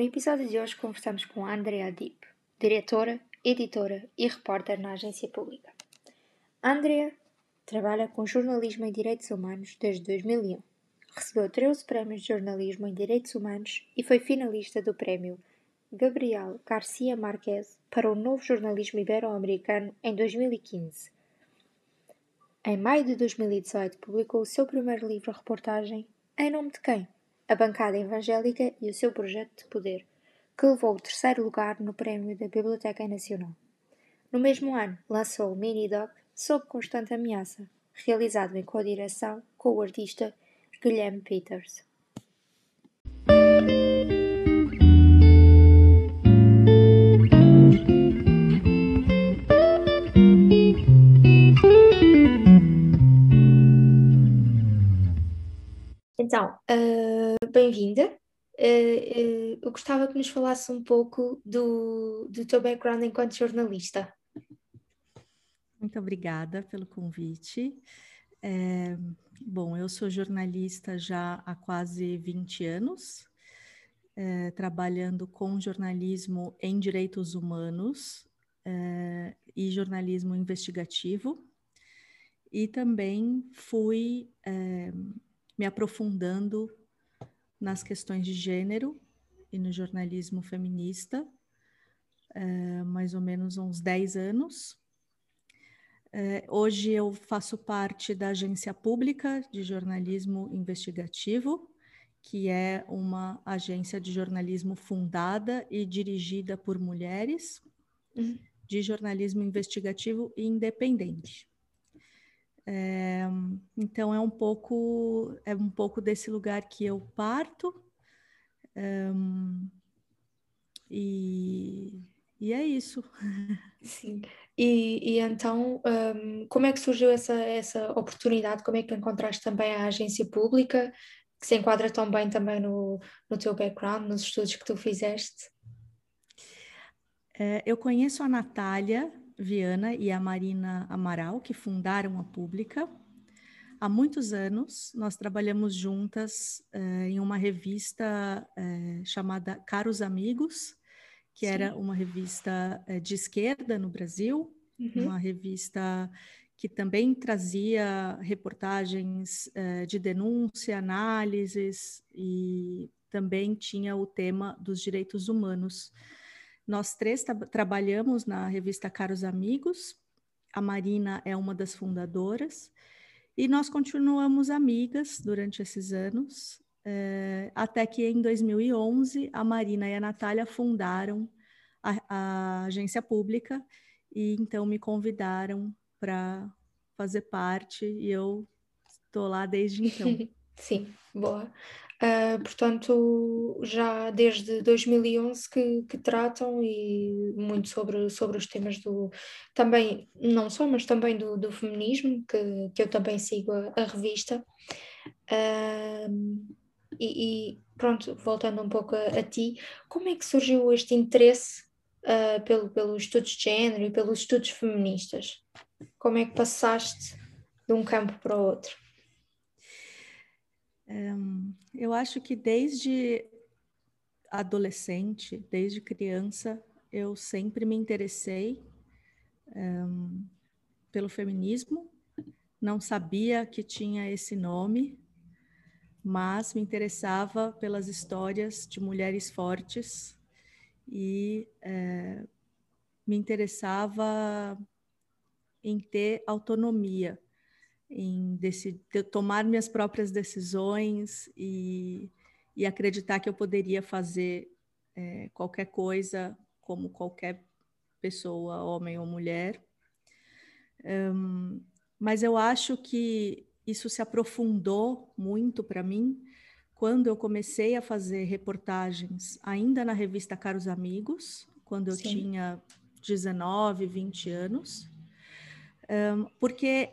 No episódio de hoje conversamos com Andrea Deep, diretora, editora e repórter na agência pública. Andrea trabalha com jornalismo em direitos humanos desde 2001. Recebeu 13 prémios de jornalismo em direitos humanos e foi finalista do prémio Gabriel Garcia Marquez para o novo jornalismo ibero-americano em 2015. Em maio de 2018 publicou o seu primeiro livro-reportagem Em Nome de Quem? A bancada evangélica e o seu projeto de poder, que levou o terceiro lugar no prémio da Biblioteca Nacional. No mesmo ano, lançou o mini-doc Sob Constante Ameaça, realizado em co-direção com o artista Guilherme Peters. Então, uh, bem-vinda. Uh, eu gostava que nos falasse um pouco do, do teu background enquanto jornalista. Muito obrigada pelo convite. É, bom, eu sou jornalista já há quase 20 anos, é, trabalhando com jornalismo em direitos humanos é, e jornalismo investigativo. E também fui me aprofundando nas questões de gênero e no jornalismo feminista, é, mais ou menos uns 10 anos. É, hoje eu faço parte da Agência Pública de Jornalismo Investigativo, que é uma agência de jornalismo fundada e dirigida por mulheres, uhum. de jornalismo investigativo e independente. É, então é um pouco é um pouco desse lugar que eu parto é, e, e é isso. Sim. E, e então um, como é que surgiu essa essa oportunidade? Como é que encontraste também a agência pública que se enquadra tão bem também no, no teu background, nos estudos que tu fizeste? É, eu conheço a Natália Viana e a Marina Amaral, que fundaram a Pública. Há muitos anos, nós trabalhamos juntas uh, em uma revista uh, chamada Caros Amigos, que Sim. era uma revista uh, de esquerda no Brasil, uhum. uma revista que também trazia reportagens de denúncia, análises e também tinha o tema dos direitos humanos nós três trabalhamos na revista Caros Amigos, a Marina é uma das fundadoras, e nós continuamos amigas durante esses anos, é, até que em 2011 a Marina e a Natália fundaram a, a agência pública e então me convidaram para fazer parte e eu estou lá desde então. Sim, boa. Uh, portanto, já desde 2011 que, que, tratam e muito sobre, sobre os temas do também, não só, mas também do, do feminismo, que, que eu também sigo a, a revista. Uh, e, e, pronto, voltando um pouco a, a, ti, como é que surgiu este interesse uh, pelo, pelos estudos de género e pelos estudos feministas? Como é que passaste de um campo para o outro? Um, eu acho que desde adolescente, desde criança, eu sempre me interessei um, pelo feminismo. Não sabia que tinha esse nome, mas me interessava pelas histórias de mulheres fortes e é, me interessava em ter autonomia em decidir, tomar minhas próprias decisões e, e acreditar que eu poderia fazer é, qualquer coisa como qualquer pessoa, homem ou mulher. Um, mas eu acho que isso se aprofundou muito para mim quando eu comecei a fazer reportagens ainda na revista Caros Amigos, quando eu Sim. tinha 19, 20 anos, um, porque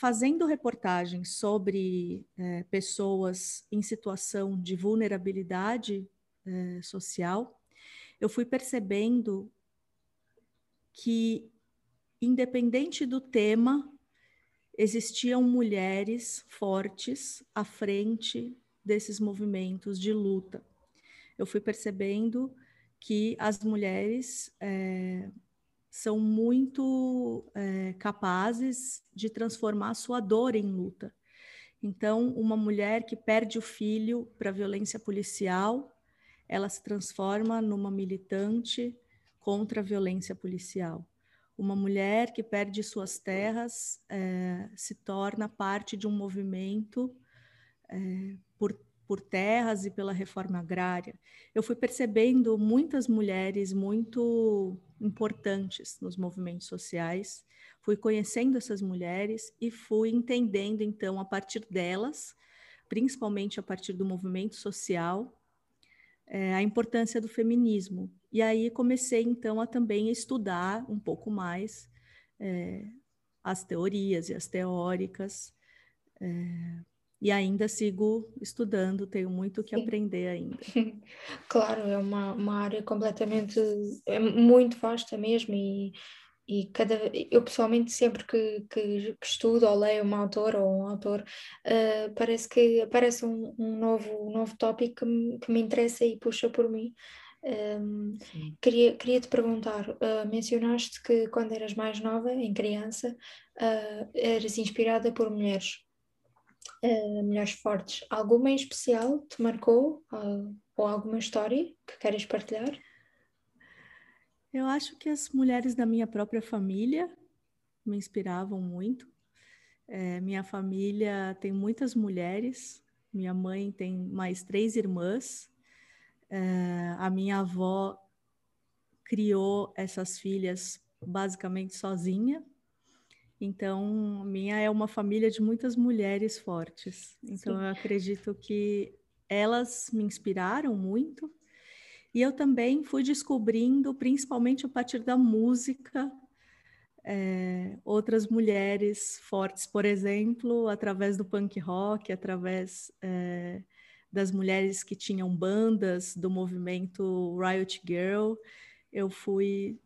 fazendo reportagens sobre é, pessoas em situação de vulnerabilidade é, social, eu fui percebendo que, independente do tema, existiam mulheres fortes à frente desses movimentos de luta. eu fui percebendo que as mulheres é, são muito é, capazes de transformar sua dor em luta. Então, uma mulher que perde o filho para violência policial, ela se transforma numa militante contra a violência policial. Uma mulher que perde suas terras é, se torna parte de um movimento é, por, por terras e pela reforma agrária. Eu fui percebendo muitas mulheres muito importantes nos movimentos sociais, fui conhecendo essas mulheres e fui entendendo, então, a partir delas, principalmente a partir do movimento social, é, a importância do feminismo. E aí comecei, então, a também estudar um pouco mais é, as teorias e as teóricas. É, e ainda sigo estudando, tenho muito que Sim. aprender ainda. Claro, é uma, uma área completamente, é muito vasta mesmo e, e cada, eu pessoalmente sempre que, que, que estudo ou leio uma autora ou um autor, uh, parece que aparece um, um, novo, um novo tópico que me, que me interessa e puxa por mim. Um, ehm, queria, queria te perguntar, uh, mencionaste que quando eras mais nova, em criança, uh, eras inspirada por mulheres uh, Mulheres Fortes, alguma em especial te marcou uh, ou alguma história que queres partilhar? Eu acho que as mulheres da minha própria família me inspiravam muito. É, minha família tem muitas mulheres, minha mãe tem mais três irmãs, é, a minha avó criou essas filhas basicamente sozinha, então, minha é uma família de muitas mulheres fortes. Então, Sim. eu acredito que elas me inspiraram muito. E eu também fui descobrindo, principalmente a partir da música, é, outras mulheres fortes, por exemplo, através do punk rock, através é, das mulheres que tinham bandas do movimento Riot Girl. Eu fui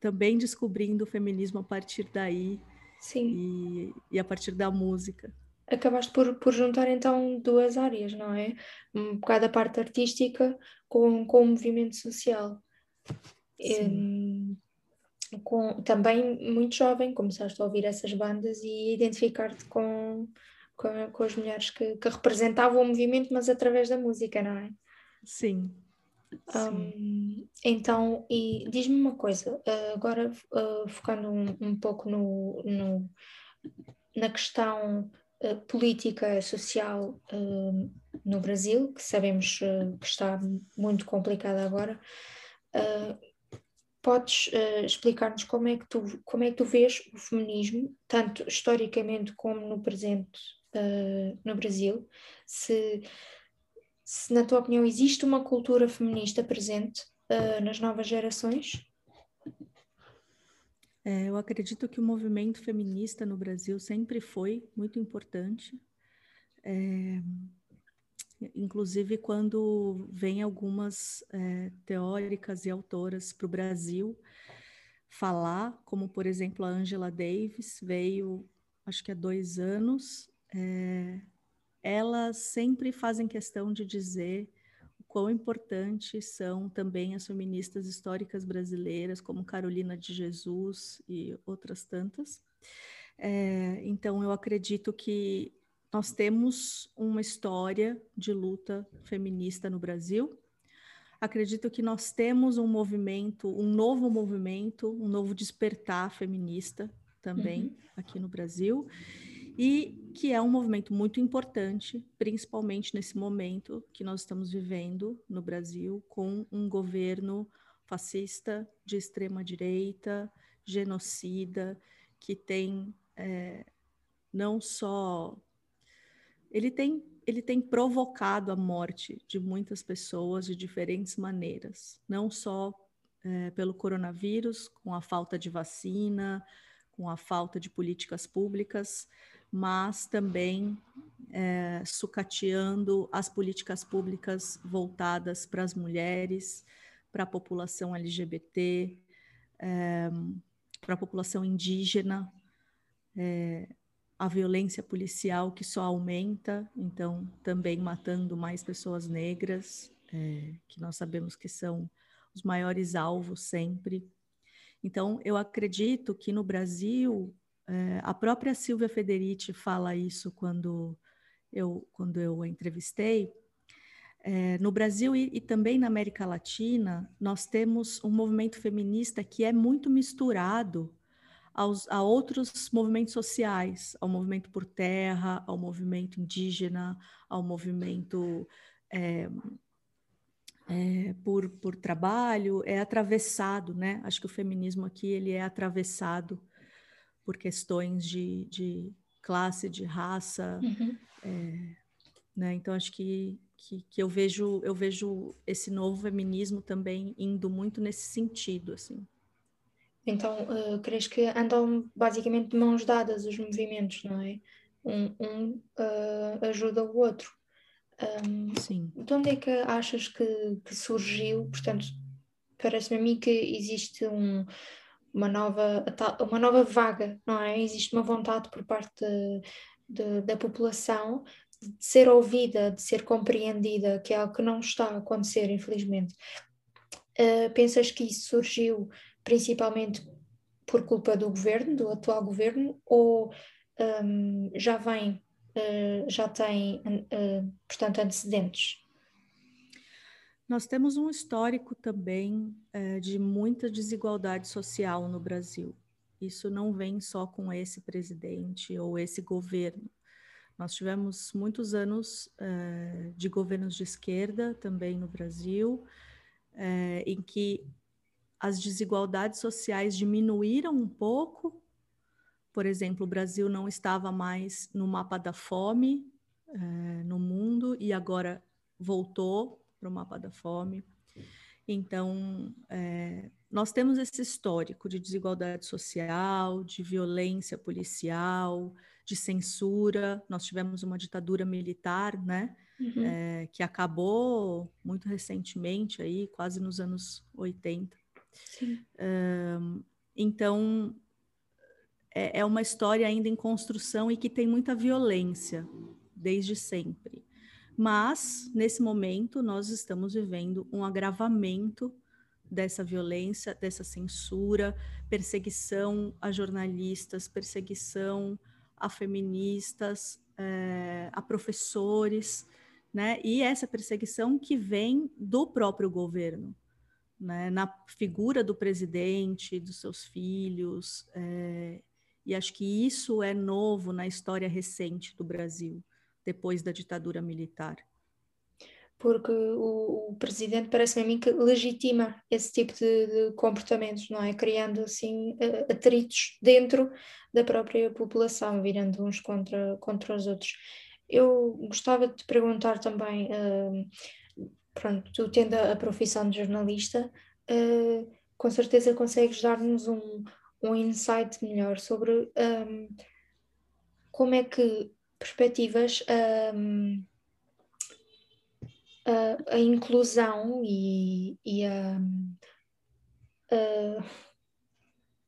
também descobrindo o feminismo a partir daí Sim. E, e a partir da música. Acabaste por, por juntar então duas áreas, não é? Um bocado a parte artística com, com o movimento social. Sim. E, com, também muito jovem, começaste a ouvir essas bandas e identificar-te com, com, com, as mulheres que, que representavam o movimento, mas através da música, não é? Sim, então, e diz-me uma coisa, uh, agora uh, focando um, um pouco no, no, na questão uh, política social no Brasil, que sabemos que está muito complicada agora, podes explicar-nos como, é que tu, como é que tu vês o feminismo, tanto historicamente como no presente no Brasil, se se, na tua opinião, existe uma cultura feminista presente uh, nas novas gerações? É, eu acredito que o movimento feminista no Brasil sempre foi muito importante. É, inclusive, quando vem algumas é, teóricas e autoras para o Brasil falar, como, por exemplo, a Angela Davis veio, acho que há dois anos, é, elas sempre fazem questão de dizer o quão importantes são também as feministas históricas brasileiras, como Carolina de Jesus e outras tantas. É, então, eu acredito que nós temos uma história de luta feminista no Brasil. Acredito que nós temos um movimento, um novo movimento, um novo despertar feminista também uhum. aqui no Brasil e que é um movimento muito importante, principalmente nesse momento que nós estamos vivendo no Brasil, com um governo fascista de extrema direita, genocida, que tem é, não só ele tem ele tem provocado a morte de muitas pessoas de diferentes maneiras, não só é, pelo coronavírus, com a falta de vacina, com a falta de políticas públicas, mas também é, sucateando as políticas públicas voltadas para as mulheres, para a população LGBT, é, para a população indígena, é, a violência policial que só aumenta, então também matando mais pessoas negras, é, que nós sabemos que são os maiores alvos sempre. Então, eu acredito que no Brasil, é, a própria Silvia Federici fala isso quando eu, quando eu a entrevistei. É, no Brasil e, e, também na América Latina, nós temos um movimento feminista que é muito misturado aos, a outros movimentos sociais, ao movimento por terra, ao movimento indígena, ao movimento é, é, por, por trabalho, é atravessado, né? Acho que o feminismo aqui ele é atravessado por questões de, de classe, de raça, uhum. é, né? Então acho que, que, que, eu vejo eu vejo esse novo feminismo também indo muito nesse sentido, assim. Então, uh, crees que andam basicamente de mãos dadas os movimentos, não é? Um, um uh, ajuda o outro. Um, Sim. De onde é que achas que, que surgiu? Portanto, parece-me a mim que existe um, uma, nova, uma nova vaga, não é? Existe uma vontade por parte de, da população de ser ouvida, de ser compreendida, que é algo que não está a acontecer, infelizmente. Uh, pensas que isso surgiu principalmente por culpa do governo, do atual governo, ou um, já vem, uh, já tem, uh, portanto, antecedentes? Nós temos um histórico também uh, de muita desigualdade social no Brasil. Isso não vem só com esse presidente ou esse governo. Nós tivemos muitos anos de governos de esquerda também no Brasil, em que as desigualdades sociais diminuíram um pouco. Por exemplo, o Brasil não estava mais no mapa da fome é, no mundo e agora voltou para o mapa da fome. Então, é, nós temos esse histórico de desigualdade social, de violência policial, de censura. Nós tivemos uma ditadura militar, né? Uhum. É, que acabou muito recentemente, aí, quase nos anos 80. Um, então, é, é uma história ainda em construção e que tem muita violência, desde sempre. Mas, nesse momento, nós estamos vivendo um agravamento dessa violência, dessa censura, perseguição a jornalistas, perseguição a feministas, é, a professores, né? E essa perseguição que vem do próprio governo, né, na figura do presidente, dos seus filhos, é, e acho que isso é novo na história recente do Brasil, depois da ditadura militar. Porque o, o presidente parece-me a mim que legitima esse tipo de, de, comportamentos, não é? Criando assim atritos dentro da própria população, virando uns contra, contra os outros. Eu gostava de te perguntar também. Uh, pronto, tu tendo a, profissão de jornalista, uh, com certeza consegues dar-nos um, um insight melhor sobre um, como é que perspectivas um, a, a, inclusão e, e a,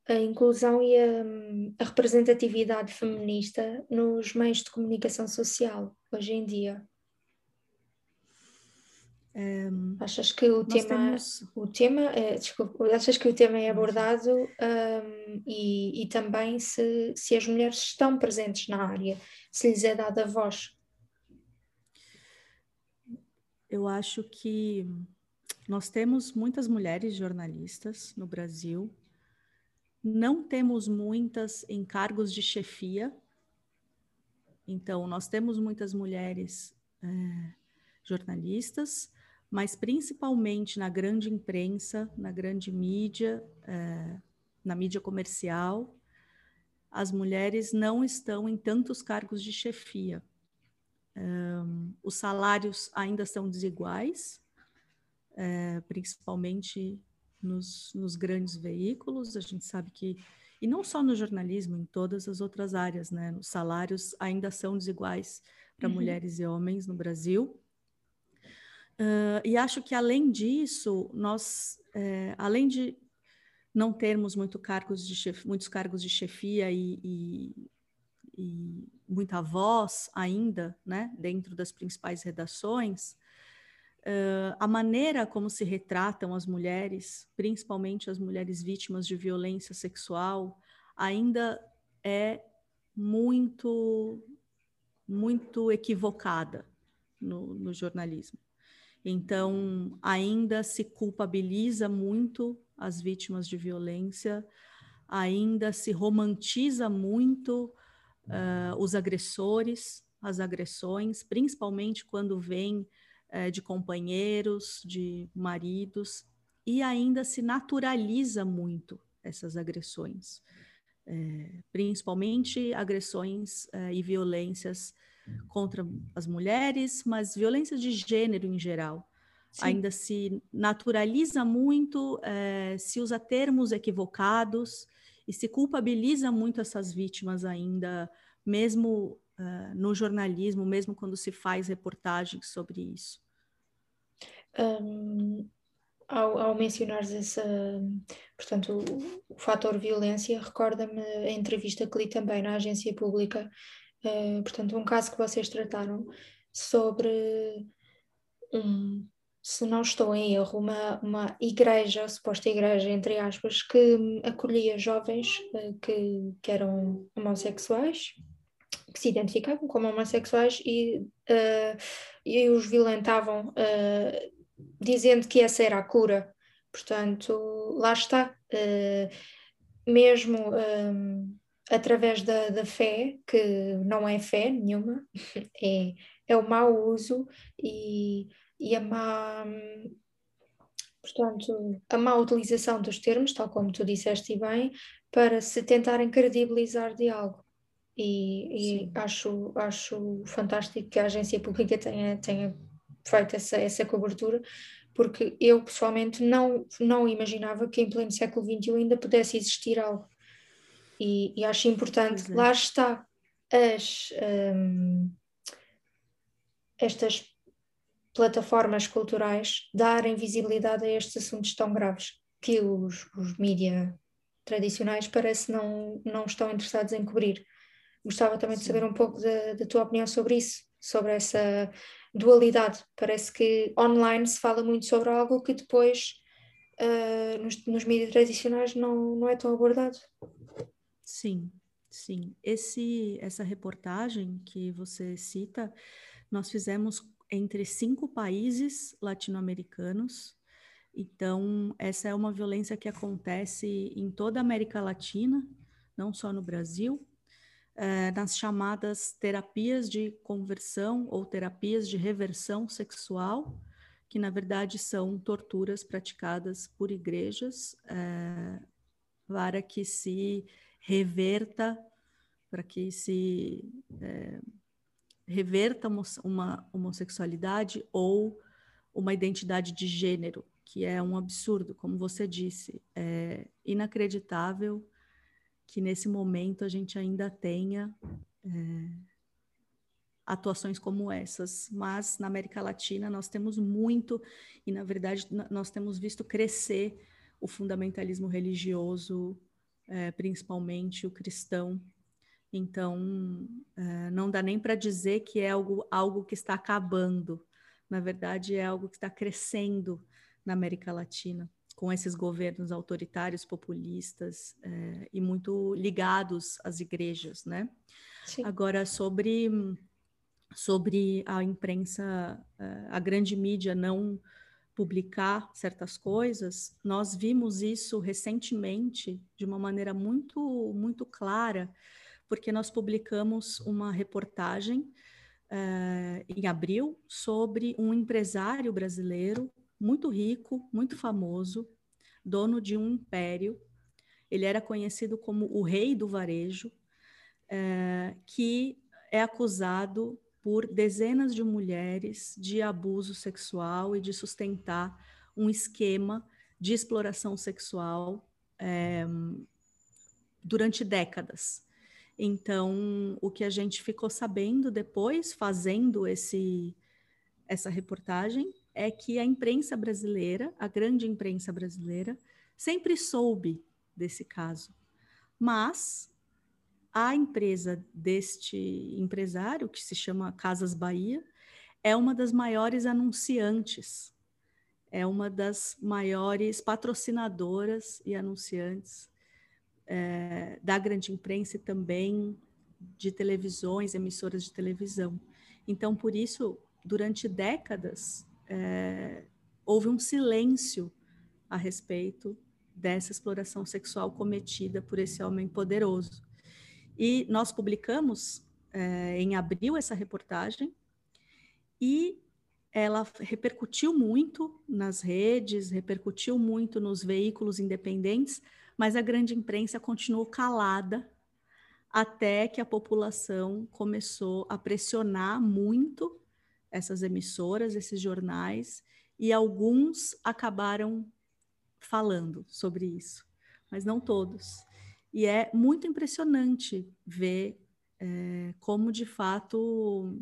a, a, inclusão e a, representatividade feminista nos meios de comunicação social hoje em dia. Um, achas que o tema, temos... o tema é, desculpa, achas que o tema é abordado um, e, e, também se, se as mulheres estão presentes na área, se lhes é dada voz? Eu acho que nós temos muitas mulheres jornalistas no Brasil, não temos muitas em cargos de chefia, então nós temos muitas mulheres é, jornalistas, mas principalmente na grande imprensa, na grande mídia, é, na mídia comercial, as mulheres não estão em tantos cargos de chefia. Um, os salários ainda são desiguais, é, principalmente nos, nos, grandes veículos. A gente sabe que, e não só no jornalismo, em todas as outras áreas, né? Os salários ainda são desiguais para uhum. mulheres e homens no Brasil. Uh, e acho que, além disso, nós, é, além de não termos muito cargos de chef, muitos cargos de chefia e, e, e, muita voz ainda né, dentro das principais redações, uh, a maneira como se retratam as mulheres, principalmente as mulheres vítimas de violência sexual, ainda é muito, muito equivocada no, no jornalismo. Então, ainda se culpabiliza muito as vítimas de violência, ainda se romantiza muito uh, os agressores, as agressões, principalmente quando vem uh, de companheiros, de maridos, e ainda se naturaliza muito essas agressões, uh, principalmente agressões e violências contra as mulheres, mas violência de gênero em geral. Sim. Ainda se naturaliza muito, é, se usa termos equivocados e se culpabiliza muito essas vítimas ainda, mesmo uh, no jornalismo, mesmo quando se faz reportagens sobre isso. Um, ao, ao mencionares essa, portanto, o, o fator violência, recorda-me a entrevista que li também na agência pública uh, portanto, um caso que vocês trataram sobre um, se não estou em erro, uma, uma igreja, suposta igreja, entre aspas, que acolhia jovens uh, que, que eram homossexuais, que se identificavam como homossexuais e, uh, e os violentavam, uh, dizendo que essa era a cura. Portanto, lá está. mesmo através da, da fé, que não é fé nenhuma, é, é o mau uso e, e a má. Portanto, a má utilização dos termos, tal como tu disseste bem, para se tentarem credibilizar de algo. E, e acho, acho fantástico que a agência pública tenha, tenha feito essa, essa cobertura, porque eu pessoalmente não, não imaginava que em pleno século XXI ainda pudesse existir algo e, e acho importante, é. lá está, as, um, estas plataformas culturais darem visibilidade a estes assuntos tão graves que os, os mídia tradicionais parece não, não estão interessados em cobrir. Gostava também Sim. de saber um pouco da, da tua opinião sobre isso, sobre essa dualidade. Parece que online se fala muito sobre algo que depois uh, nos, nos mídias tradicionais não, não é tão abordado. Sim, sim. Esse, essa reportagem que você cita, nós fizemos entre cinco países latino-americanos. Então, essa é uma violência que acontece em toda a América Latina, não só no Brasil, é, nas chamadas terapias de conversão ou terapias de reversão sexual, que na verdade são torturas praticadas por igrejas é, para que se reverta, para que se é, reverta uma homossexualidade ou uma identidade de gênero, que é um absurdo, como você disse. É inacreditável que nesse momento a gente ainda tenha é, atuações como essas, mas na América Latina nós temos muito, e na verdade nós temos visto crescer o fundamentalismo religioso é, principalmente o cristão. Então, é, não dá nem para dizer que é algo, algo que está acabando. Na verdade, é algo que está crescendo na América Latina, com esses governos autoritários, populistas é, e muito ligados às igrejas, né? Sim. Agora, sobre, sobre a imprensa, é, a grande mídia não publicar certas coisas, nós vimos isso recentemente de uma maneira muito, muito clara, porque nós publicamos uma reportagem uh, em abril sobre um empresário brasileiro muito rico, muito famoso, dono de um império. Ele era conhecido como o rei do varejo, uh, que é acusado por dezenas de mulheres de abuso sexual e de sustentar um esquema de exploração sexual é, durante décadas. Então, o que a gente ficou sabendo depois, fazendo esse, essa reportagem, é que a imprensa brasileira, a grande imprensa brasileira, sempre soube desse caso. Mas a empresa deste empresário, que se chama Casas Bahia, é uma das maiores anunciantes, é uma das maiores patrocinadoras e anunciantes é, da grande imprensa e também de televisões, emissoras de televisão. Então, por isso, durante décadas, é, houve um silêncio a respeito dessa exploração sexual cometida por esse homem poderoso. E nós publicamos é, em abril essa reportagem e ela repercutiu muito nas redes, repercutiu muito nos veículos independentes, mas a grande imprensa continuou calada até que a população começou a pressionar muito essas emissoras, esses jornais, e alguns acabaram falando sobre isso, mas não todos. E é muito impressionante ver é, como, de fato,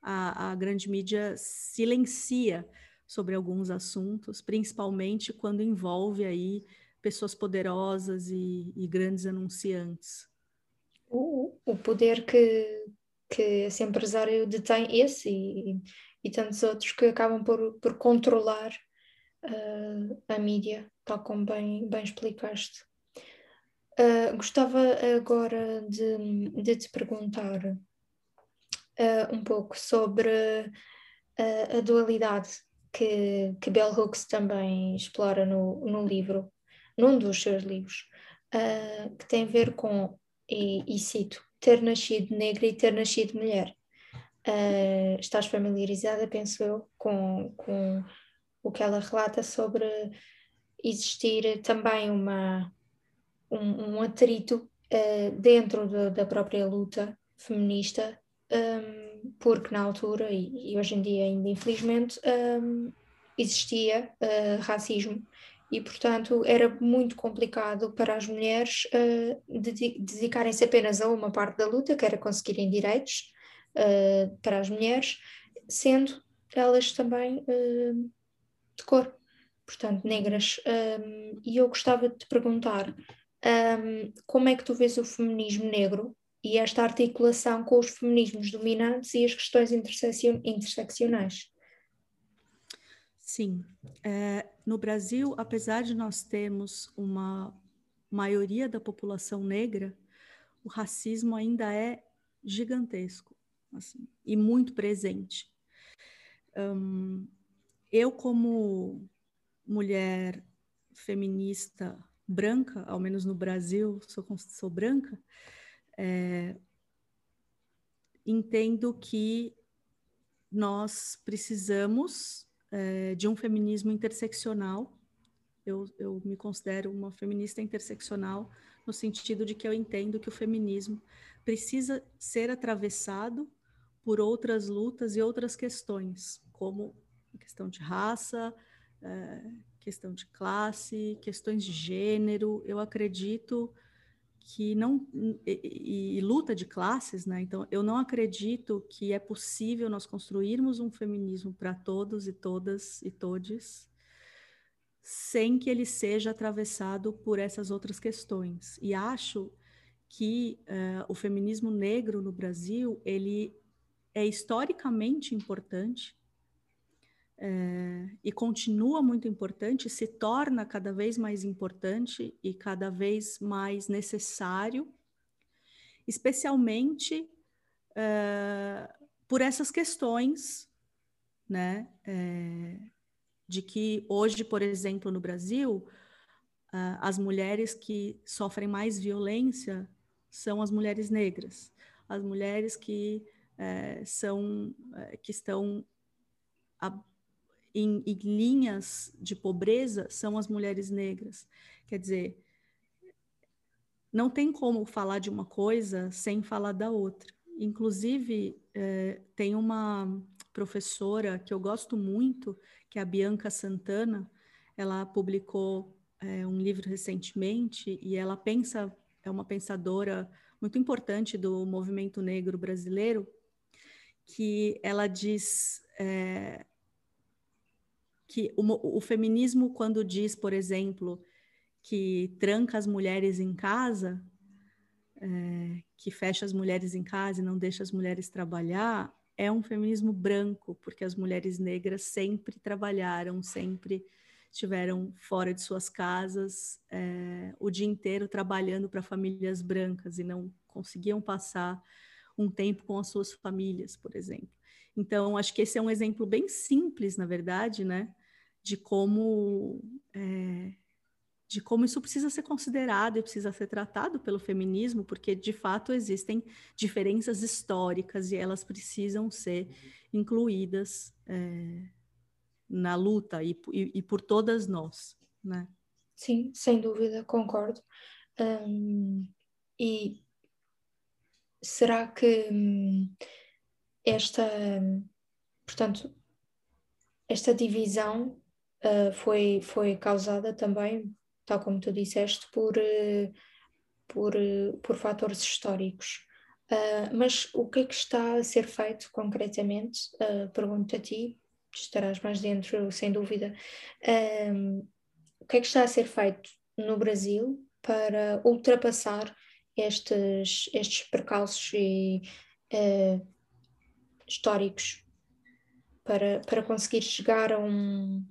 a, a grande mídia silencia sobre alguns assuntos, principalmente quando envolve aí pessoas poderosas e, e grandes anunciantes. O, o poder que, que esse empresário detém, esse e, e tantos outros que acabam por, por controlar uh, a mídia, tal como bem, bem explicaste. Uh, gostava agora de, de te perguntar uh, um pouco sobre a dualidade que, que Bell Hooks também explora no, no livro, num dos seus livros, que tem a ver com, e, e cito, ter nascido negra e ter nascido mulher. Uh, estás familiarizada, penso eu, com, com o que ela relata sobre existir também uma, um, um atrito uh, dentro de, da própria luta feminista, um, porque na altura, e, e, hoje em dia ainda infelizmente, um, existia uh, racismo e, portanto, era muito complicado para as mulheres uh, dedicarem-se apenas a uma parte da luta, que era conseguirem direitos uh, para as mulheres, sendo elas também uh, de cor, portanto, negras. Um, e eu gostava de te perguntar um, como é que tu vês o feminismo negro e esta articulação com os feminismos dominantes e as questões interseccionais? Sim. É, no Brasil, apesar de nós termos uma maioria da população negra, o racismo ainda é gigantesco assim, e muito presente. Um, eu, como mulher feminista branca, ao menos no Brasil, sou, sou branca, é, entendo que nós precisamos é, de um feminismo interseccional. Eu, eu me considero uma feminista interseccional no sentido de que eu entendo que o feminismo precisa ser atravessado por outras lutas e outras questões, como questão de raça, é, questão de classe, questões de gênero. Eu acredito que não e, e, luta de classes, né? Então, eu não acredito que é possível nós construirmos um feminismo para todos e todas e todes sem que ele seja atravessado por essas outras questões. E acho que uh, o feminismo negro no Brasil ele é historicamente importante é, e continua muito importante, se torna cada vez mais importante e cada vez mais necessário, especialmente é, por essas questões, né, é, de que hoje, por exemplo, no Brasil, as mulheres que sofrem mais violência são as mulheres negras, as mulheres que são que estão a, em, em linhas de pobreza são as mulheres negras. Quer dizer, não tem como falar de uma coisa sem falar da outra. Inclusive, é, tem uma professora que eu gosto muito, que é a Bianca Santana. Ela publicou é, um livro recentemente e ela pensa, é uma pensadora muito importante do movimento negro brasileiro, que ela diz é, que o, o feminismo, quando diz, por exemplo, que tranca as mulheres em casa, é, que fecha as mulheres em casa e não deixa as mulheres trabalhar, é um feminismo branco, porque as mulheres negras sempre trabalharam, sempre estiveram fora de suas casas é, o dia inteiro trabalhando para famílias brancas e não conseguiam passar um tempo com as suas famílias, por exemplo. Então, acho que esse é um exemplo bem simples, na verdade, né, de como é, de como isso precisa ser considerado e precisa ser tratado pelo feminismo, porque de fato existem diferenças históricas e elas precisam ser incluídas é, na luta e, e, e, por todas nós, né? Sim, sem dúvida, concordo. Um, e será que hum, esta, portanto, esta divisão uh, foi, foi causada também tal como tu disseste, por, eh, por, eh, por fatores históricos. Mas o que é que está a ser feito concretamente? Pergunto a ti, estarás mais dentro, sem dúvida. Uh, o que é que está a ser feito no Brasil para ultrapassar estes, estes percalços e, históricos para, para conseguir chegar a um,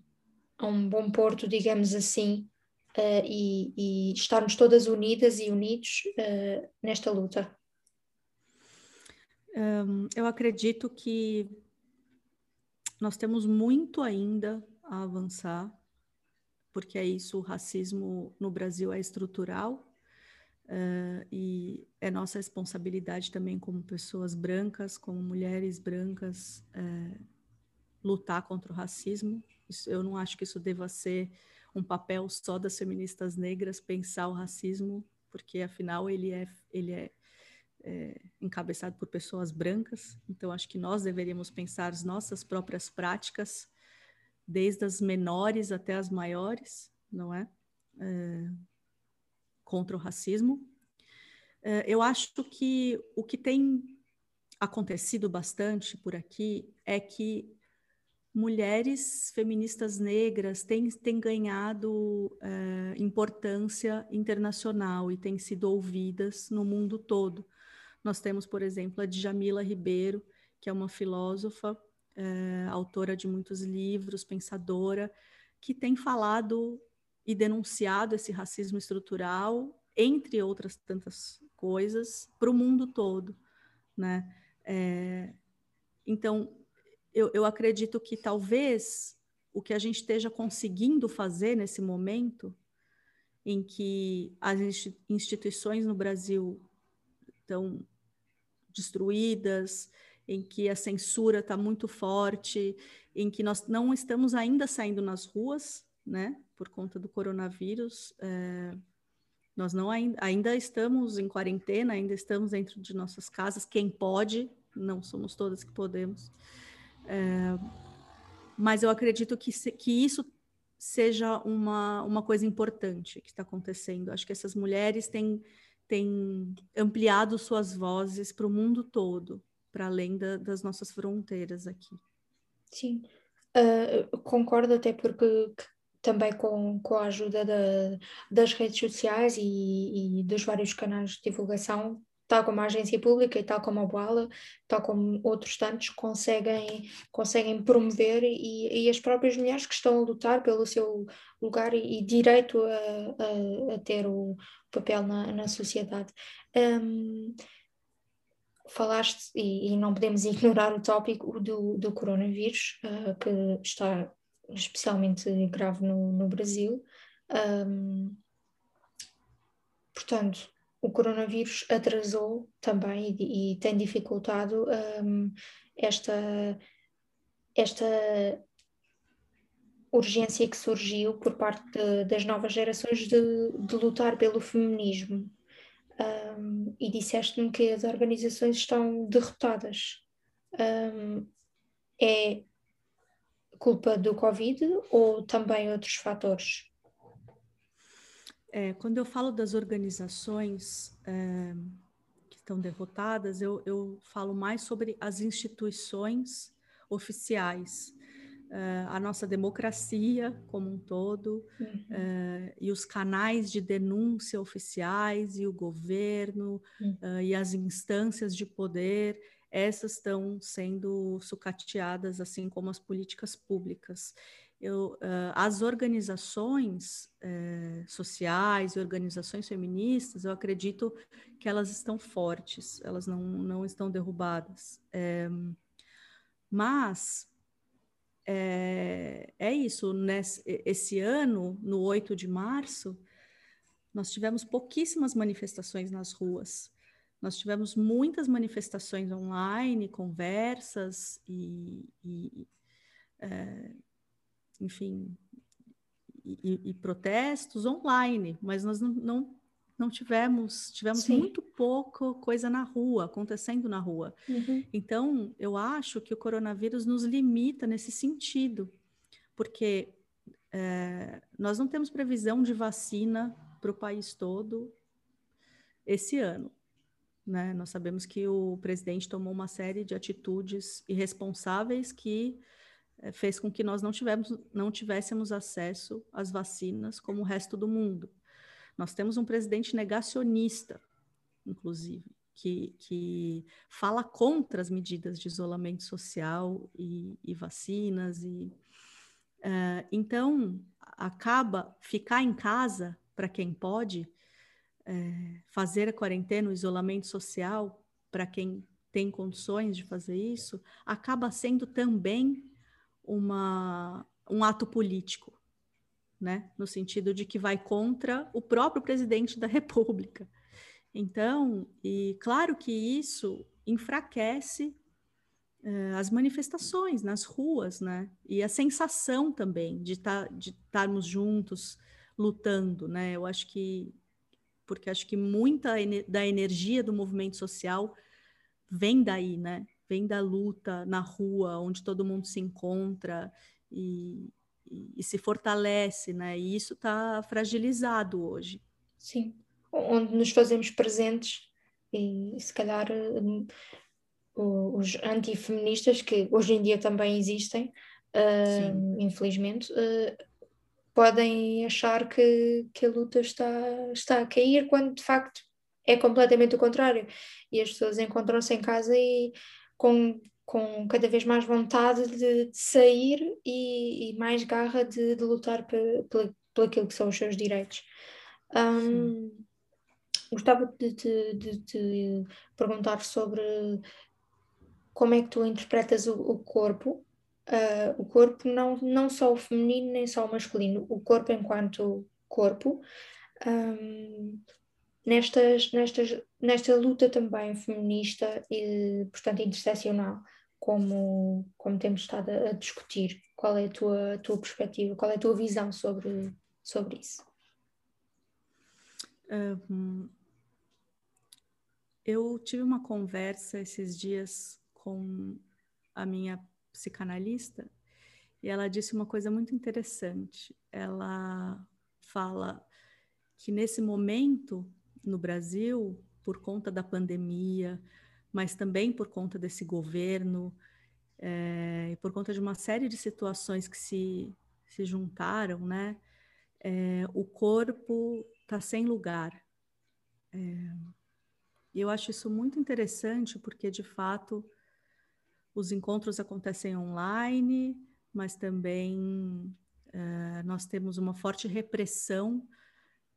a um bom porto, digamos assim, uh, e, e, estarmos todas unidas e unidos uh, nesta luta? Um, eu acredito que nós temos muito ainda a avançar, porque é isso, o racismo no Brasil é estrutural uh, e é nossa responsabilidade também como pessoas brancas, como mulheres brancas, uh, lutar contra o racismo. Isso, eu não acho que isso deva ser um papel só das feministas negras pensar o racismo, porque afinal ele é, ele é, é encabeçado por pessoas brancas. Então acho que nós deveríamos pensar as nossas próprias práticas, desde as menores até as maiores, não é? é contra o racismo. É, eu acho que o que tem acontecido bastante por aqui é que mulheres feministas negras têm, têm ganhado é, importância internacional e têm sido ouvidas no mundo todo. Nós temos, por exemplo, a Djamila Ribeiro, que é uma filósofa, é, autora de muitos livros, pensadora, que tem falado e denunciado esse racismo estrutural, entre outras tantas coisas, para o mundo todo, né? É, então, eu, eu acredito que talvez o que a gente esteja conseguindo fazer nesse momento, em que as instituições no Brasil estão destruídas, em que a censura está muito forte, em que nós não estamos ainda saindo nas ruas, né, por conta do coronavírus. É, nós não ainda, ainda estamos em quarentena, ainda estamos dentro de nossas casas. Quem pode, não somos todas que podemos. É, mas eu acredito que, se, que isso seja uma, uma coisa importante que está acontecendo. Acho que essas mulheres têm, têm ampliado suas vozes para o mundo todo, para além da, das nossas fronteiras aqui. Sim, uh, concordo até porque também com, com a ajuda da, das redes sociais e, e dos vários canais de divulgação tal como a agência pública e tal como a Boala, tal como outros tantos, conseguem, conseguem promover e, e as próprias mulheres que estão a lutar pelo seu lugar e, e direito a, a, a, ter o papel na, na sociedade. Um, falaste, e, e, não podemos ignorar o tópico do, do coronavírus, uh, que está especialmente grave no, no Brasil. Um, portanto, o coronavírus atrasou também e, e tem dificultado um, esta, esta urgência que surgiu por parte de, das novas gerações de, de lutar pelo feminismo. Um, e disseste-me que as organizações estão derrotadas. Um, é culpa do Covid ou também outros fatores? É, quando eu falo das organizações é, que estão derrotadas, eu, eu, falo mais sobre as instituições oficiais, é, a nossa democracia como um todo, uhum. É, e os canais de denúncia oficiais, e o governo, uhum. É, e as instâncias de poder. Essas estão sendo sucateadas, assim como as políticas públicas. Eu, uh, as organizações uh, sociais e organizações feministas, eu acredito que elas estão fortes, elas não, não estão derrubadas. É, mas é, é isso, nesse, esse ano, no 8 de março, nós tivemos pouquíssimas manifestações nas ruas. Nós tivemos muitas manifestações online, conversas e, e é, enfim, e, e, protestos online, mas nós não, não, não tivemos, tivemos Sim. muito pouco coisa na rua, acontecendo na rua. Uhum. Então, eu acho que o coronavírus nos limita nesse sentido, porque é, nós não temos previsão de vacina para o país todo esse ano. Né? Nós sabemos que o presidente tomou uma série de atitudes irresponsáveis que eh, fez com que nós não, tivemos, não tivéssemos acesso às vacinas como o resto do mundo. Nós temos um presidente negacionista, inclusive, que, que fala contra as medidas de isolamento social e, e vacinas. E, uh, então, acaba ficar em casa, para quem pode, é, fazer a quarentena, o isolamento social, para quem tem condições de fazer isso, acaba sendo também uma, um ato político, né? no sentido de que vai contra o próprio presidente da República. Então, e claro que isso enfraquece uh, as manifestações nas ruas, né? E a sensação também de tá, estarmos juntos lutando, né? Eu acho que porque acho que muita da energia do movimento social vem daí, né? vem da luta na rua, onde todo mundo se encontra e, e, e se fortalece, né? E isso está fragilizado hoje. Sim, onde nos fazemos presentes e se calhar hum, os antifeministas, que hoje em dia também existem, uh, infelizmente, uh, podem achar que, que a luta está, está a cair, quando de facto é completamente o contrário. E as pessoas encontram-se em casa e com, com cada vez mais vontade de, de sair e, e, mais garra de, de lutar por, aquilo que são os seus direitos. Um, gostava de te perguntar sobre como é que tu interpretas o, o corpo, uh, o corpo não, não só o feminino nem só o masculino, o corpo enquanto corpo, um, nestas, nestas, nesta luta também feminista e, portanto, interseccional, como, como temos estado a, a discutir. Qual é a tua, a tua perspectiva, qual é a tua visão sobre, sobre isso? Eu tive uma conversa esses dias com a minha psicanalista e ela disse uma coisa muito interessante. Ela fala que nesse momento no Brasil, por conta da pandemia, mas também por conta desse governo, é, e por conta de uma série de situações que se, se juntaram, né? É, o corpo está sem lugar. É, eu acho isso muito interessante, porque, de fato, os encontros acontecem online, mas também nós temos uma forte repressão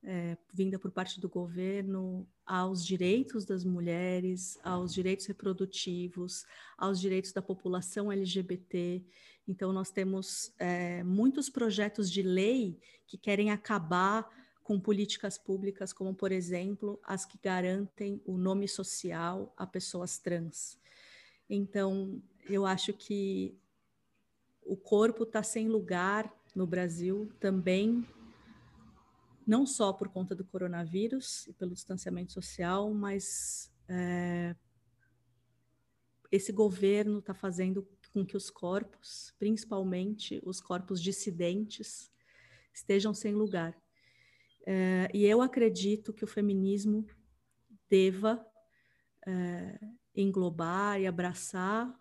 é, vinda por parte do governo aos direitos das mulheres, aos direitos reprodutivos, aos direitos da população LGBT. Então, nós temos é, muitos projetos de lei que querem acabar com políticas públicas, como, por exemplo, as que garantem o nome social a pessoas trans. Então, eu acho que o corpo está sem lugar no Brasil também não só por conta do coronavírus e pelo distanciamento social, mas é, esse governo está fazendo com que os corpos, principalmente os corpos dissidentes, estejam sem lugar. É, e eu acredito que o feminismo deva é, englobar e abraçar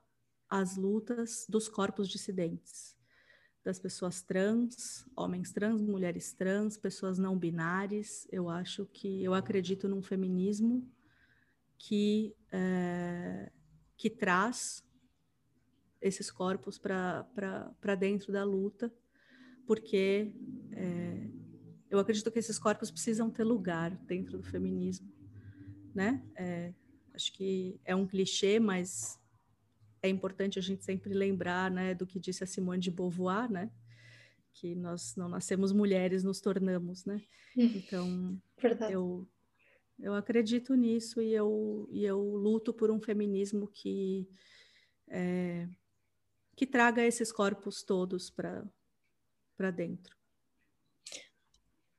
as lutas dos corpos dissidentes das pessoas trans, homens trans, mulheres trans, pessoas não binárias. Eu acho que eu acredito num feminismo que é, que traz esses corpos para dentro da luta, porque é, eu acredito que esses corpos precisam ter lugar dentro do feminismo, né? É, acho que é um clichê, mas é importante a gente sempre lembrar, né, do que disse a Simone de Beauvoir, né? Que nós não nascemos mulheres, nos tornamos, né? Hum, então, Verdade. eu eu acredito nisso e eu, e eu luto por um feminismo que é, que traga esses corpos todos para dentro.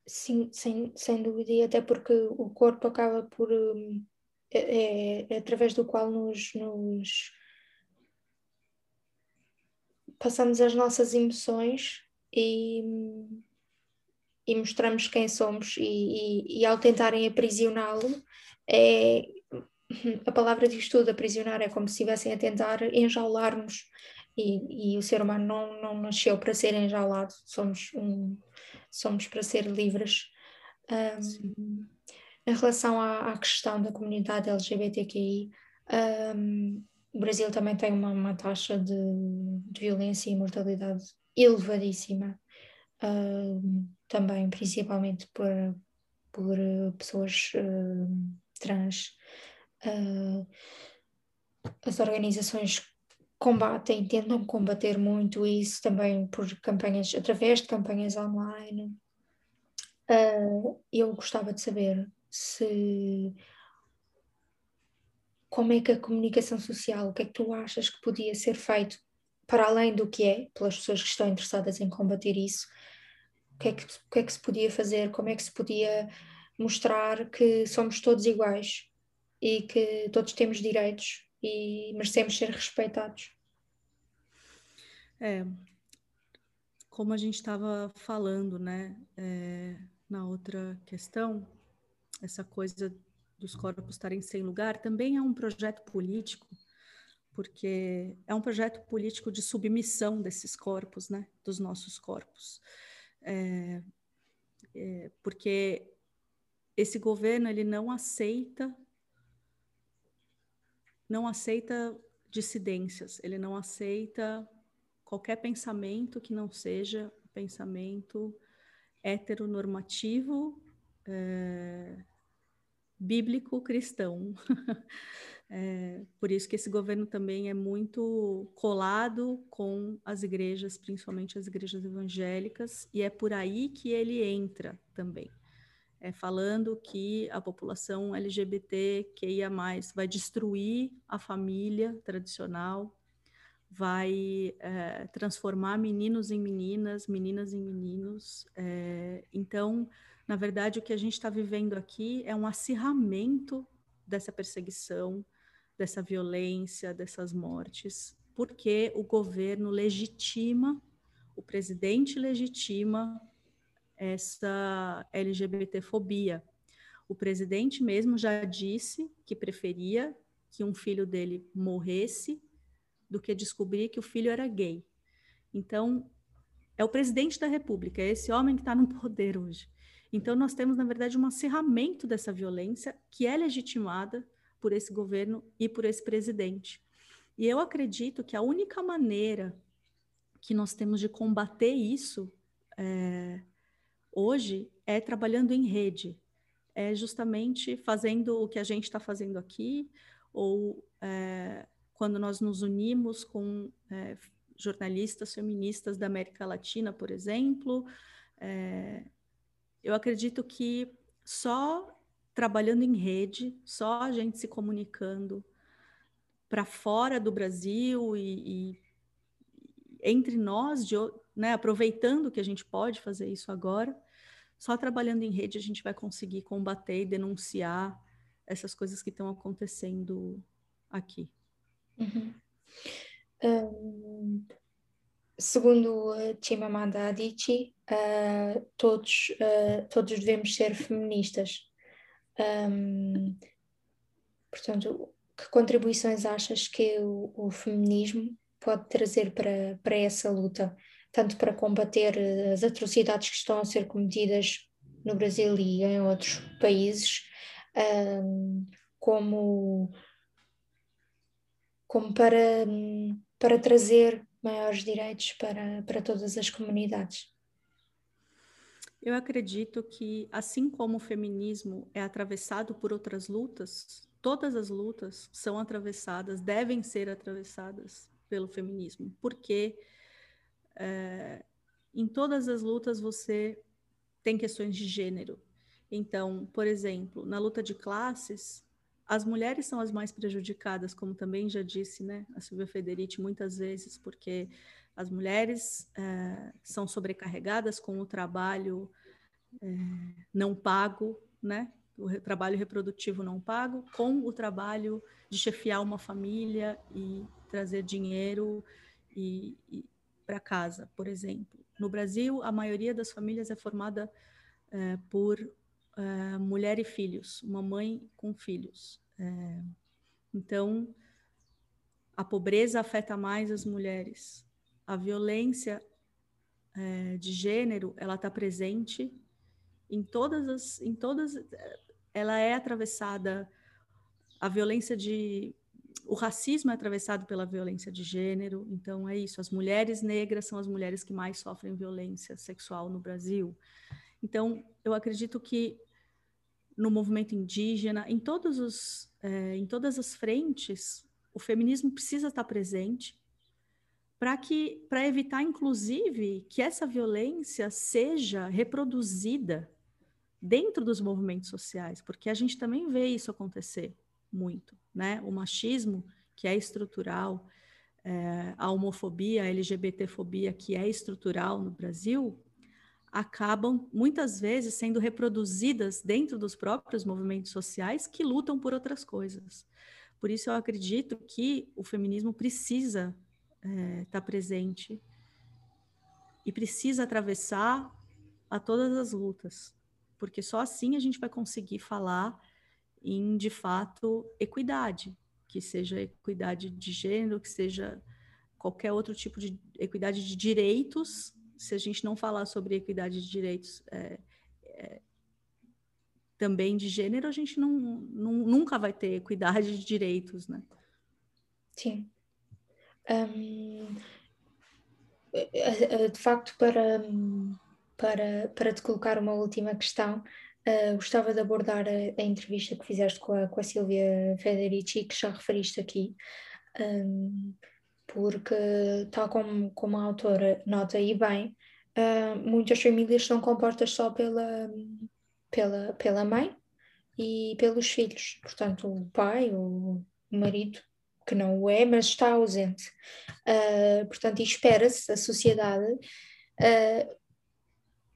Sim, sem, sem dúvida, e até porque o corpo acaba por. Hum, é, é, através do qual nos, nos passamos as nossas emoções e, e mostramos quem somos, e, e, e ao tentarem aprisioná-lo, é, a palavra diz tudo: aprisionar é como se estivessem a tentar enjaular-nos. E, e, o ser humano não, não nasceu para ser enjaulado, somos um, somos para ser livres. Um, em relação à, à, questão da comunidade LGBTQI, um, o Brasil também tem uma, uma taxa de, de, violência e mortalidade elevadíssima, um, também principalmente por, por pessoas uh, trans. Uh, as organizações combatem, tentam combater muito isso também por campanhas, através de campanhas online. Uh, eu gostava de saber se como é que a comunicação social, o que é que tu achas que podia ser feito para além do que é, pelas pessoas que estão interessadas em combater isso, o que é que, o que, é que se podia fazer, como é que se podia mostrar que somos todos iguais e que todos temos direitos e merecemos ser respeitados. É, como a gente estava falando, né, é, na outra questão, essa coisa dos corpos estarem sem lugar também é um projeto político, porque é um projeto político de submissão desses corpos, né, dos nossos corpos, é, é, porque esse governo ele não aceita não aceita dissidências, ele não aceita qualquer pensamento que não seja pensamento heteronormativo é, bíblico cristão. é, por isso que esse governo também é muito colado com as igrejas, principalmente as igrejas evangélicas, e é por aí que ele entra também é, falando que a população LGBT que ia mais vai destruir a família tradicional, vai é, transformar meninos em meninas, meninas em meninos. É, então, na verdade, o que a gente está vivendo aqui é um acirramento dessa perseguição, dessa violência, dessas mortes, porque o governo legitima, o presidente legitima essa LGBTfobia. O presidente mesmo já disse que preferia que um filho dele morresse do que descobrir que o filho era gay. Então, é o presidente da República, é esse homem que está no poder hoje. Então, nós temos, na verdade, um acirramento dessa violência que é legitimada por esse governo e por esse presidente. E eu acredito que a única maneira que nós temos de combater isso é, hoje é trabalhando em rede, é justamente fazendo o que a gente está fazendo aqui, ou é, quando nós nos unimos com é, jornalistas feministas da América Latina, por exemplo. Eu acredito que só trabalhando em rede, só a gente se comunicando para fora do Brasil e, e entre nós, de, né, aproveitando que a gente pode fazer isso agora, só trabalhando em rede a gente vai conseguir combater e denunciar essas coisas que estão acontecendo aqui. Uhum. Um, segundo Chimamanda Adichie, uh, todos, uh, todos devemos ser feministas. Um, portanto, que contribuições achas que o, o feminismo pode trazer para, para essa luta? tanto para combater eh, as atrocidades que estão a ser cometidas no Brasil e em outros países, um, como como para, para trazer maiores direitos para, para todas as comunidades. Eu acredito que, assim como o feminismo é atravessado por outras lutas, todas as lutas são atravessadas, devem ser atravessadas pelo feminismo, porque é, em todas as lutas você tem questões de gênero. Então, por exemplo, na luta de classes, as mulheres são as mais prejudicadas, como também já disse né, a Silvia Federici muitas vezes, porque as mulheres é, são sobrecarregadas com o trabalho é, não pago, né? o trabalho reprodutivo não pago, com o trabalho de chefiar uma família e trazer dinheiro e, e para casa, por exemplo. No Brasil, a maioria das famílias é formada é, por é, mulher e filhos, uma mãe com filhos. É, então, a pobreza afeta mais as mulheres. A violência é, de gênero, ela está presente em todas as, em todas, ela é atravessada, a violência de, o racismo é atravessado pela violência de gênero, então é isso, as mulheres negras são as mulheres que mais sofrem violência sexual no Brasil. Então, eu acredito que no movimento indígena, em todos os, é, em todas as frentes, o feminismo precisa estar presente para evitar, inclusive, que essa violência seja reproduzida dentro dos movimentos sociais, porque a gente também vê isso acontecer muito, né? O machismo, que é estrutural, é, a homofobia, a LGBTfobia, que é estrutural no Brasil, acabam muitas vezes sendo reproduzidas dentro dos próprios movimentos sociais que lutam por outras coisas. Por isso eu acredito que o feminismo precisa estar é, tá presente e precisa atravessar a todas as lutas porque só assim a gente vai conseguir falar em, de fato, equidade, que seja equidade de gênero, que seja qualquer outro tipo de equidade de direitos. Se a gente não falar sobre equidade de direitos é, é, também de gênero, a gente não, não, nunca vai ter equidade de direitos, né? Sim. Um, de facto, para para, para te colocar uma última questão. Uh, gostava de abordar a, a, entrevista que fizeste com a, com a Silvia Federici, que já referiste aqui, um, porque, tal como, como a autora nota aí bem, uh, muitas famílias são compostas só pela, pela, pela mãe e pelos filhos. Portanto, o pai, o marido, que não o é, mas está ausente. Uh, portanto, espera-se, a sociedade uh,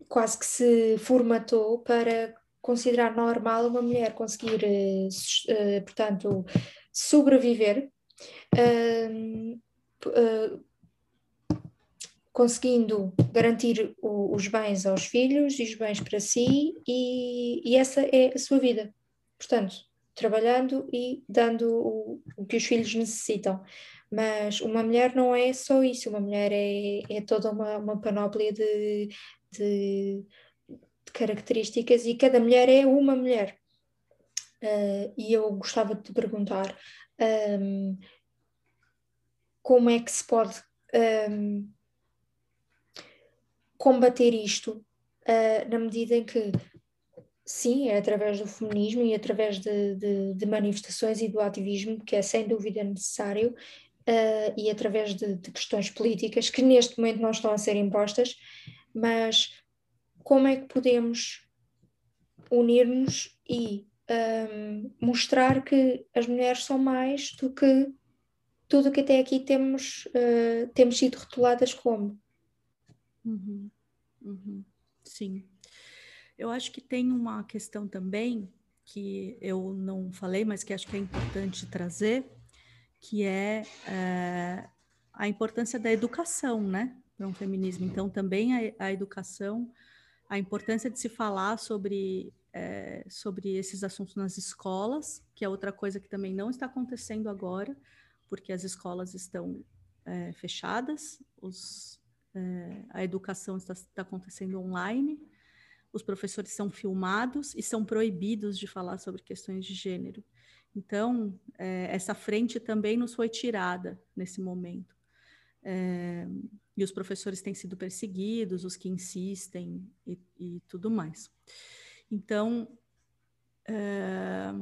quase que se formatou para considerar normal uma mulher conseguir, uh, portanto, sobreviver, uh, conseguindo garantir o, os bens aos filhos e os bens para si, e, e, essa é a sua vida. Portanto, trabalhando e dando o, o que os filhos necessitam. Mas uma mulher não é só isso, uma mulher é, é toda uma, uma panóplia de, de, de características e cada mulher é uma mulher. Uh, e eu gostava de te perguntar um, como é que se pode um, combater isto uh, na medida em que sim, é através do feminismo e através de, de, de manifestações e do ativismo, que é sem dúvida necessário, uh, e através de, de, questões políticas que neste momento não estão a ser impostas, mas como é que podemos unir-nos e um, mostrar que as mulheres são mais do que tudo o que até aqui temos, uh, temos sido rotuladas como. Uhum. Uhum. Sim. Eu acho que tem uma questão também que eu não falei, mas que acho que é importante trazer, que é, é a importância da educação, né? para um feminismo. Então, também a, a, educação, a importância de se falar sobre, é, sobre esses assuntos nas escolas, que é outra coisa que também não está acontecendo agora, porque as escolas estão é, fechadas, os, é, a educação está, está acontecendo online, os professores são filmados e são proibidos de falar sobre questões de gênero. Então, é, essa frente também nos foi tirada nesse momento. É, e os professores têm sido perseguidos, os que insistem e, e tudo mais. Então, é,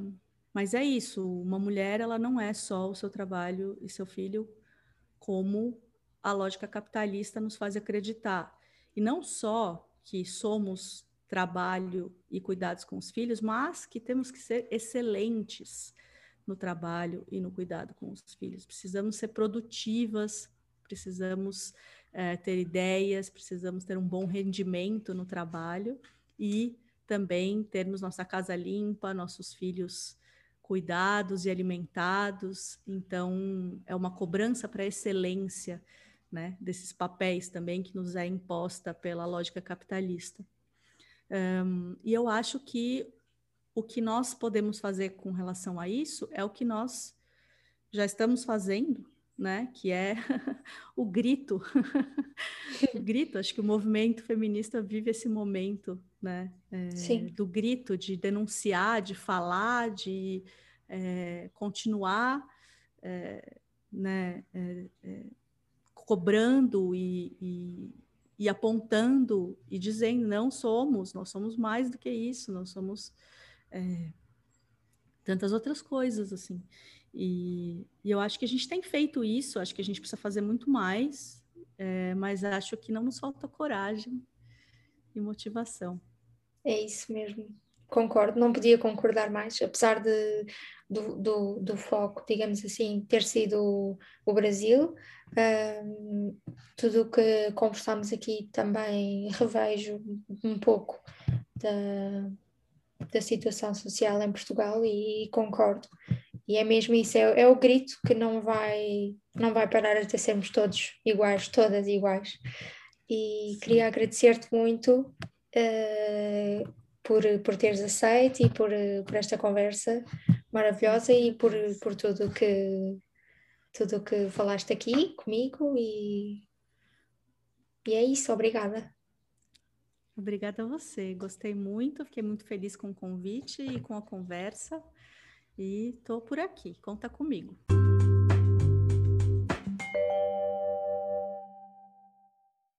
mas é isso, uma mulher ela não é só o seu trabalho e seu filho, como a lógica capitalista nos faz acreditar. E não só que somos trabalho e cuidados com os filhos, mas que temos que ser excelentes no trabalho e no cuidado com os filhos. Precisamos ser produtivas, precisamos é, ter ideias, precisamos ter um bom rendimento no trabalho e também termos nossa casa limpa, nossos filhos cuidados e alimentados. Então, é uma cobrança para a excelência né, desses papéis também que nos é imposta pela lógica capitalista. Um, e eu acho que o que nós podemos fazer com relação a isso é o que nós já estamos fazendo, né? Que é o grito. o grito, acho que o movimento feminista vive esse momento, né? É, do grito, de denunciar, de falar, de é, continuar, é, né? É, é, cobrando e, e, e apontando e dizendo não somos, nós somos mais do que isso, nós somos é, tantas outras coisas assim. E, e, eu acho que a gente tem feito isso, acho que a gente precisa fazer muito mais, é, mas acho que não nos falta coragem e motivação. É isso mesmo, concordo, não podia concordar mais, apesar de, do, do, do foco, digamos assim, ter sido o Brasil, um, tudo o que conversamos aqui também revejo um pouco da, da situação social em Portugal e, e concordo. E é mesmo isso, é, é, o grito que não vai, não vai parar até sermos todos iguais, todas iguais. E queria agradecer-te muito uh, por, por teres aceito e por, por esta conversa maravilhosa e por, por tudo que tudo que falaste aqui comigo e, e é isso, obrigada. Obrigada a você, gostei muito, fiquei muito feliz com o convite e com a conversa e estou por aqui, conta comigo.